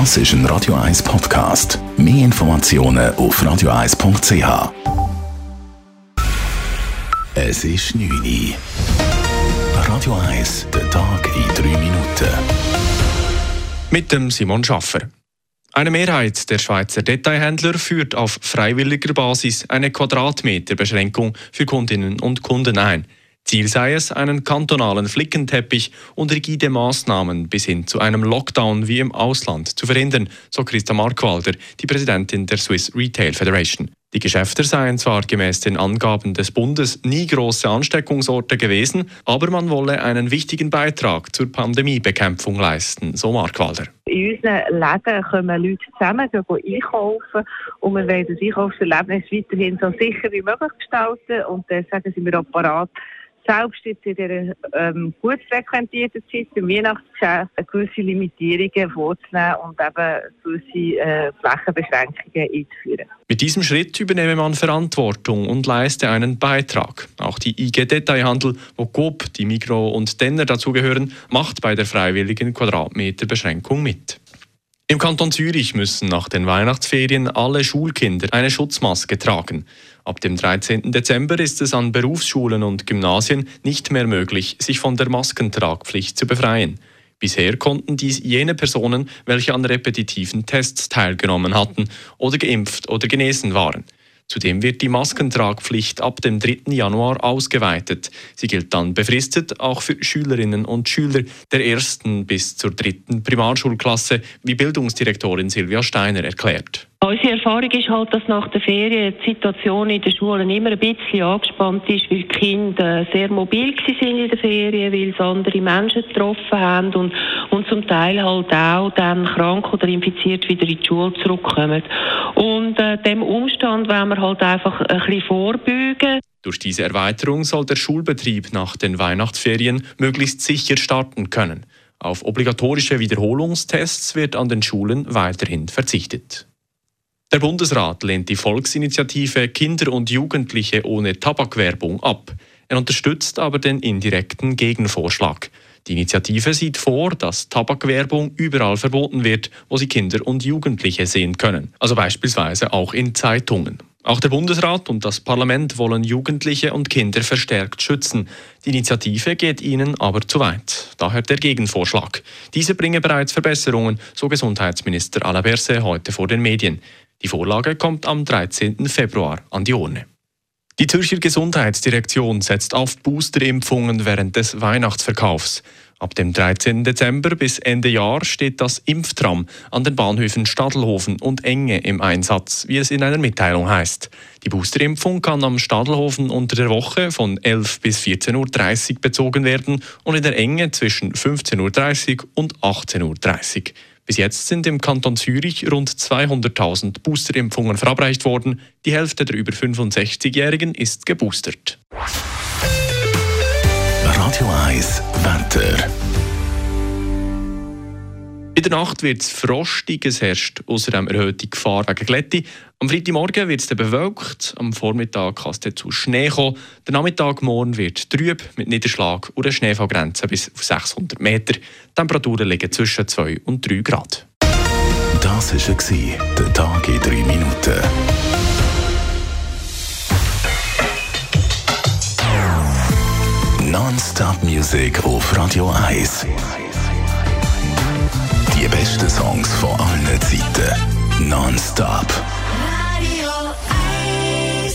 Das ist ein Radio 1 Podcast. Mehr Informationen auf radio1.ch. Es ist 9 Uhr. Radio 1, der Tag in 3 Minuten. Mit dem Simon Schaffer. Eine Mehrheit der Schweizer Detailhändler führt auf freiwilliger Basis eine Quadratmeterbeschränkung für Kundinnen und Kunden ein. Ziel sei es, einen kantonalen Flickenteppich und rigide Maßnahmen bis hin zu einem Lockdown wie im Ausland zu verhindern, so Christa Markwalder, die Präsidentin der Swiss Retail Federation. Die Geschäfte seien zwar gemäß den Angaben des Bundes nie große Ansteckungsorte gewesen, aber man wolle einen wichtigen Beitrag zur Pandemiebekämpfung leisten, so Markwalder. In unseren Läden kommen Leute zusammen, gehen einkaufen und wir wollen das Einkaufserlebnis weiterhin so sicher wie möglich gestalten und deswegen sind wir auch parat, selbst jetzt in dieser ähm, gut frequentierten Zeit im Weihnachtsgeschäft gewisse Limitierungen vorzunehmen und eben gewisse äh, Flächenbeschränkungen einzuführen. Mit diesem Schritt übernehme man Verantwortung und leiste einen Beitrag. Auch die IG Detailhandel, wo Coop, die Migro und Denner dazugehören, macht bei der freiwilligen Quadratmeterbeschränkung mit. Im Kanton Zürich müssen nach den Weihnachtsferien alle Schulkinder eine Schutzmaske tragen. Ab dem 13. Dezember ist es an Berufsschulen und Gymnasien nicht mehr möglich, sich von der Maskentragpflicht zu befreien. Bisher konnten dies jene Personen, welche an repetitiven Tests teilgenommen hatten oder geimpft oder genesen waren. Zudem wird die Maskentragpflicht ab dem 3. Januar ausgeweitet. Sie gilt dann befristet auch für Schülerinnen und Schüler der ersten bis zur dritten Primarschulklasse, wie Bildungsdirektorin Silvia Steiner erklärt. Unsere Erfahrung ist halt, dass nach der Ferien die Situation in den Schulen immer ein bisschen angespannt ist, weil die Kinder sehr mobil sind in den Ferien, weil sie andere Menschen getroffen haben und, und zum Teil halt auch dann krank oder infiziert wieder in die Schule zurückkommen. Und äh, dem Umstand wollen wir halt einfach ein bisschen vorbeugen. Durch diese Erweiterung soll der Schulbetrieb nach den Weihnachtsferien möglichst sicher starten können. Auf obligatorische Wiederholungstests wird an den Schulen weiterhin verzichtet. Der Bundesrat lehnt die Volksinitiative Kinder und Jugendliche ohne Tabakwerbung ab. Er unterstützt aber den indirekten Gegenvorschlag. Die Initiative sieht vor, dass Tabakwerbung überall verboten wird, wo sie Kinder und Jugendliche sehen können, also beispielsweise auch in Zeitungen. Auch der Bundesrat und das Parlament wollen Jugendliche und Kinder verstärkt schützen. Die Initiative geht ihnen aber zu weit. Daher der Gegenvorschlag. Diese bringe bereits Verbesserungen, so Gesundheitsminister Alaberse heute vor den Medien. Die Vorlage kommt am 13. Februar an die Urne. Die Zürcher Gesundheitsdirektion setzt auf Boosterimpfungen während des Weihnachtsverkaufs. Ab dem 13. Dezember bis Ende Jahr steht das Impftram an den Bahnhöfen Stadelhofen und Enge im Einsatz, wie es in einer Mitteilung heißt. Die Boosterimpfung kann am Stadelhofen unter der Woche von 11 bis 14.30 Uhr bezogen werden und in der Enge zwischen 15.30 Uhr und 18.30 Uhr. Bis jetzt sind im Kanton Zürich rund 200.000 Boosterimpfungen verabreicht worden. Die Hälfte der über 65-Jährigen ist geboostert. Radio 1 Wetter. In der Nacht wird es frostig, es herrscht außerdem erhöhte Gefahr wegen Glätte. Am Freitagmorgen wird es bewölkt, am Vormittag kann es zu Schnee kommen. Der Nachmittag morgen wird trüb mit Niederschlag und einer Schneefallgrenze bis auf 600 Meter. Die Temperaturen liegen zwischen 2 und 3 Grad. Das war der Tag in 3 Minuten. Non-Stop-Musik auf Radio 1. Die besten Songs von allen Zeiten. Non-Stop. Radio 1.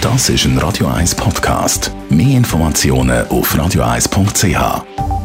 Das ist ein Radio 1 Podcast. Mehr Informationen auf radio1.ch.